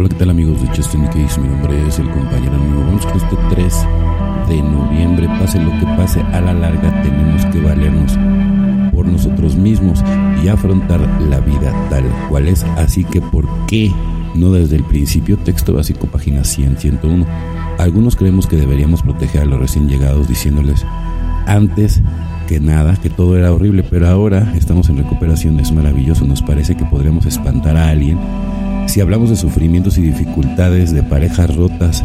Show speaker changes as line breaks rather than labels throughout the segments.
Hola, ¿qué tal amigos de Justin Case? Mi nombre es el compañero amigo. Vamos con este 3 de noviembre. Pase lo que pase, a la larga tenemos que valernos por nosotros mismos y afrontar la vida tal cual es. Así que, ¿por qué no desde el principio? Texto básico, página 100, 101. Algunos creemos que deberíamos proteger a los recién llegados diciéndoles antes que nada que todo era horrible, pero ahora estamos en recuperación, es maravilloso, nos parece que podríamos espantar a alguien si hablamos de sufrimientos y dificultades, de parejas rotas,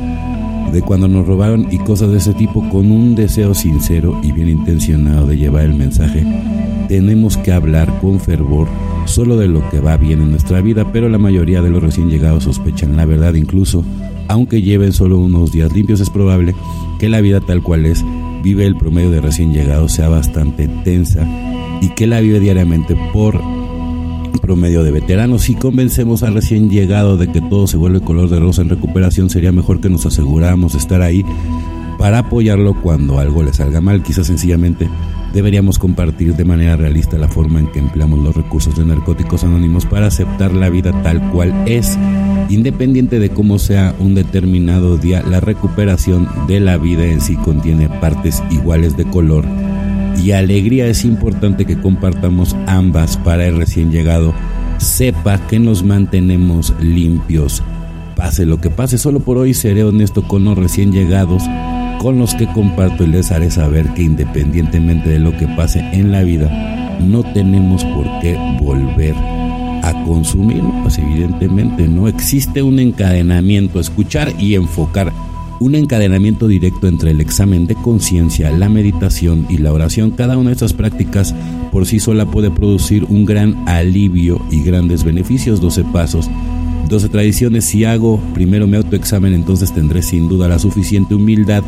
de cuando nos robaron y cosas de ese tipo con un deseo sincero y bien intencionado de llevar el mensaje, tenemos que hablar con fervor solo de lo que va bien en nuestra vida, pero la mayoría de los recién llegados sospechan la verdad. Incluso, aunque lleven solo unos días limpios, es probable que la vida tal cual es, vive el promedio de recién llegados sea bastante tensa y que la vive diariamente por promedio de veteranos. Si convencemos al recién llegado de que todo se vuelve color de rosa en recuperación, sería mejor que nos aseguráramos estar ahí para apoyarlo cuando algo le salga mal. Quizás sencillamente deberíamos compartir de manera realista la forma en que empleamos los recursos de narcóticos anónimos para aceptar la vida tal cual es. Independiente de cómo sea un determinado día, la recuperación de la vida en sí contiene partes iguales de color y alegría es importante que compartamos ambas para el recién llegado. Sepa que nos mantenemos limpios. Pase lo que pase, solo por hoy seré honesto con los recién llegados, con los que comparto y les haré saber que independientemente de lo que pase en la vida, no tenemos por qué volver a consumir. Pues evidentemente no existe un encadenamiento, escuchar y enfocar un encadenamiento directo entre el examen de conciencia, la meditación y la oración. Cada una de estas prácticas por sí sola puede producir un gran alivio y grandes beneficios. 12 pasos, 12 tradiciones. Si hago primero mi autoexamen, entonces tendré sin duda la suficiente humildad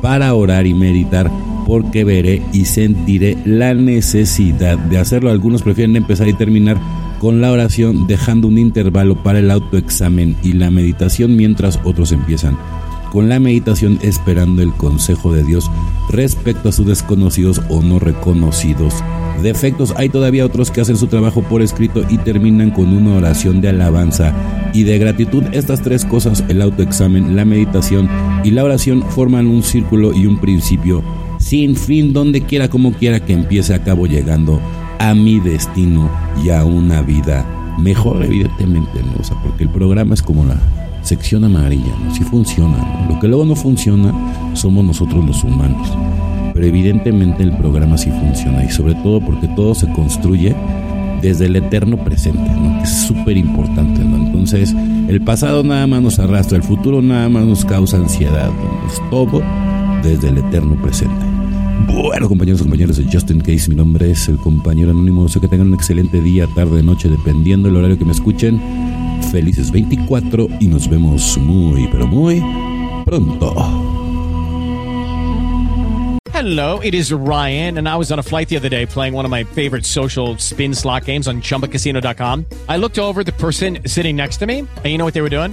para orar y meditar porque veré y sentiré la necesidad de hacerlo. Algunos prefieren empezar y terminar con la oración dejando un intervalo para el autoexamen y la meditación mientras otros empiezan con la meditación esperando el consejo de Dios respecto a sus desconocidos o no reconocidos defectos. Hay todavía otros que hacen su trabajo por escrito y terminan con una oración de alabanza y de gratitud. Estas tres cosas, el autoexamen, la meditación y la oración, forman un círculo y un principio sin fin, donde quiera como quiera que empiece, acabo llegando a mi destino y a una vida mejor, evidentemente, ¿no? Porque el programa es como la sección amarilla, ¿no? Sí funciona, Lo que luego no funciona somos nosotros los humanos. Pero evidentemente el programa sí funciona y sobre todo porque todo se construye desde el eterno presente, ¿no? que es súper importante. ¿no? Entonces, el pasado nada más nos arrastra, el futuro nada más nos causa ansiedad. Es todo desde el eterno presente. Bueno, compañeros y compañeros de Justin Case, mi nombre es el compañero anónimo. Sé que tengan un excelente día, tarde, noche, dependiendo del horario que me escuchen. Felices 24 y nos vemos muy, pero muy pronto.
Hello, it is Ryan, and I was on a flight the other day playing one of my favorite social spin slot games on chumbacasino.com. I looked over the person sitting next to me, and you know what they were doing?